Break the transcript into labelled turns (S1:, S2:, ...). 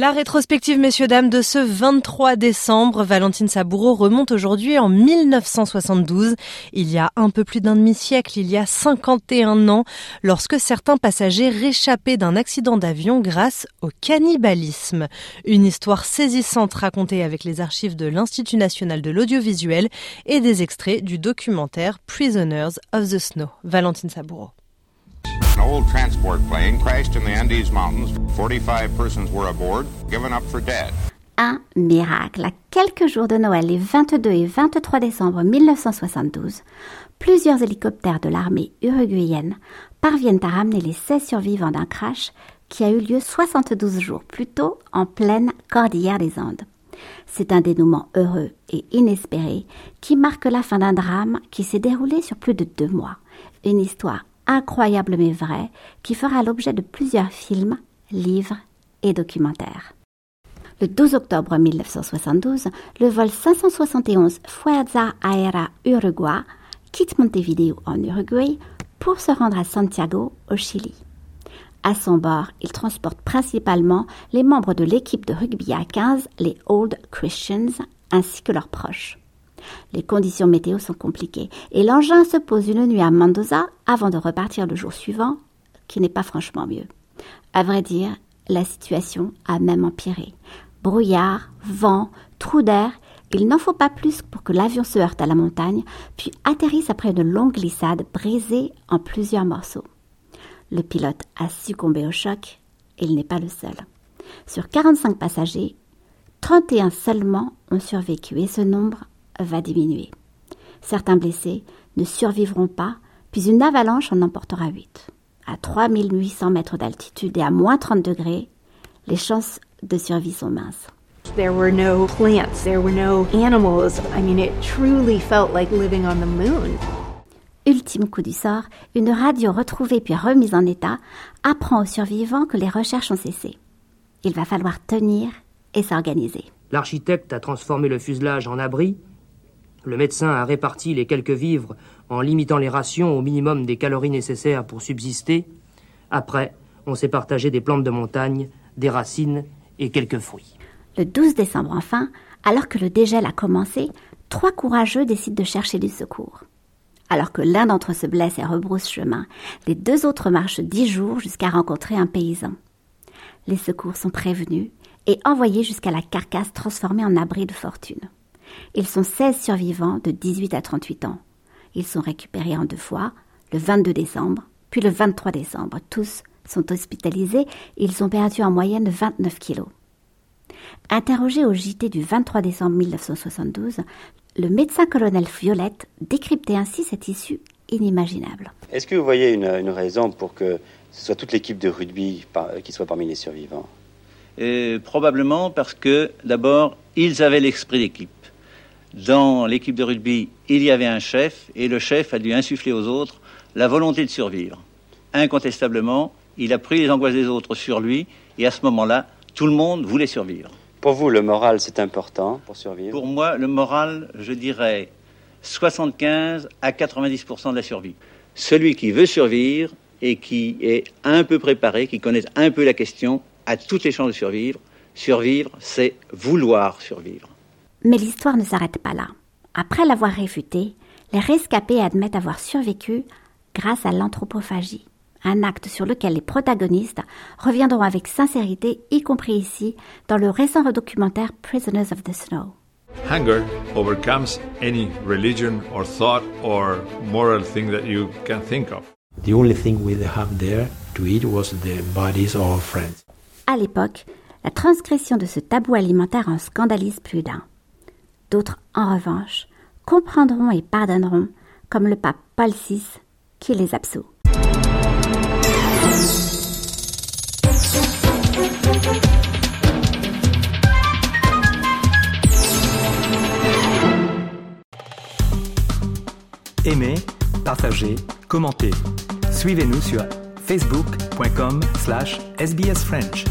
S1: La rétrospective, messieurs, dames, de ce 23 décembre, Valentine Saboureau remonte aujourd'hui en 1972. Il y a un peu plus d'un demi-siècle, il y a 51 ans, lorsque certains passagers réchappaient d'un accident d'avion grâce au cannibalisme. Une histoire saisissante racontée avec les archives de l'Institut national de l'audiovisuel et des extraits du documentaire Prisoners of the Snow. Valentine Saboureau.
S2: Transport plane crashed in the Andes Mountains. 45 persons were aboard, given up for dead.
S3: Un miracle. À quelques jours de Noël, les 22 et 23 décembre 1972, plusieurs hélicoptères de l'armée uruguayenne parviennent à ramener les 16 survivants d'un crash qui a eu lieu 72 jours plus tôt en pleine cordillère des Andes. C'est un dénouement heureux et inespéré qui marque la fin d'un drame qui s'est déroulé sur plus de deux mois. Une histoire incroyable mais vrai qui fera l'objet de plusieurs films, livres et documentaires. Le 12 octobre 1972, le vol 571 Fuerza Aérea Uruguay quitte Montevideo en Uruguay pour se rendre à Santiago au Chili. À son bord, il transporte principalement les membres de l'équipe de rugby à 15, les Old Christians, ainsi que leurs proches. Les conditions météo sont compliquées et l'engin se pose une nuit à Mendoza avant de repartir le jour suivant, qui n'est pas franchement mieux. À vrai dire, la situation a même empiré. Brouillard, vent, trou d'air, il n'en faut pas plus pour que l'avion se heurte à la montagne, puis atterrisse après une longue glissade brisée en plusieurs morceaux. Le pilote a succombé au choc et il n'est pas le seul. Sur 45 passagers, 31 seulement ont survécu et ce nombre va diminuer. Certains blessés ne survivront pas, puis une avalanche en emportera 8. À 3800 mètres d'altitude et à moins 30 degrés, les chances de survie sont minces.
S4: There were no plants, there were no animals. I mean, it truly felt like living on the moon.
S3: Ultime coup du sort, une radio retrouvée puis remise en état apprend aux survivants que les recherches ont cessé. Il va falloir tenir et s'organiser.
S5: L'architecte a transformé le fuselage en abri le médecin a réparti les quelques vivres en limitant les rations au minimum des calories nécessaires pour subsister. Après, on s'est partagé des plantes de montagne, des racines et quelques fruits.
S3: Le 12 décembre enfin, alors que le dégel a commencé, trois courageux décident de chercher du secours. Alors que l'un d'entre eux se blesse et rebrousse chemin, les deux autres marchent dix jours jusqu'à rencontrer un paysan. Les secours sont prévenus et envoyés jusqu'à la carcasse transformée en abri de fortune. Ils sont 16 survivants de 18 à 38 ans. Ils sont récupérés en deux fois, le 22 décembre, puis le 23 décembre. Tous sont hospitalisés. Ils ont perdu en moyenne 29 kilos. Interrogé au JT du 23 décembre 1972, le médecin-colonel Violette décryptait ainsi cette issue inimaginable.
S6: Est-ce que vous voyez une, raison pour que ce soit toute l'équipe de rugby qui soit parmi les survivants?
S7: Probablement parce que, d'abord, ils avaient l'esprit d'équipe. Dans l'équipe de rugby, il y avait un chef et le chef a dû insuffler aux autres la volonté de survivre. Incontestablement, il a pris les angoisses des autres sur lui et à ce moment-là, tout le monde voulait survivre.
S6: Pour vous, le moral, c'est important pour survivre?
S7: Pour moi, le moral, je dirais 75 à 90% de la survie. Celui qui veut survivre et qui est un peu préparé, qui connaît un peu la question, a toutes les chances de survivre. Survivre, c'est vouloir survivre.
S3: Mais l'histoire ne s'arrête pas là. Après l'avoir réfuté, les rescapés admettent avoir survécu grâce à l'anthropophagie, un acte sur lequel les protagonistes reviendront avec sincérité, y compris ici, dans le récent documentaire Prisoners of the Snow.
S8: Hunger overcomes any religion or thought or moral thing that you can think of.
S9: The only thing we have there to eat was the bodies of our friends.
S3: À l'époque, la transgression de ce tabou alimentaire en scandalise plus d'un. D'autres, en revanche, comprendront et pardonneront, comme le pape Paul VI qui les absout.
S10: Aimez, partagez, commentez. Suivez-nous sur facebook.com slash sbsfrench.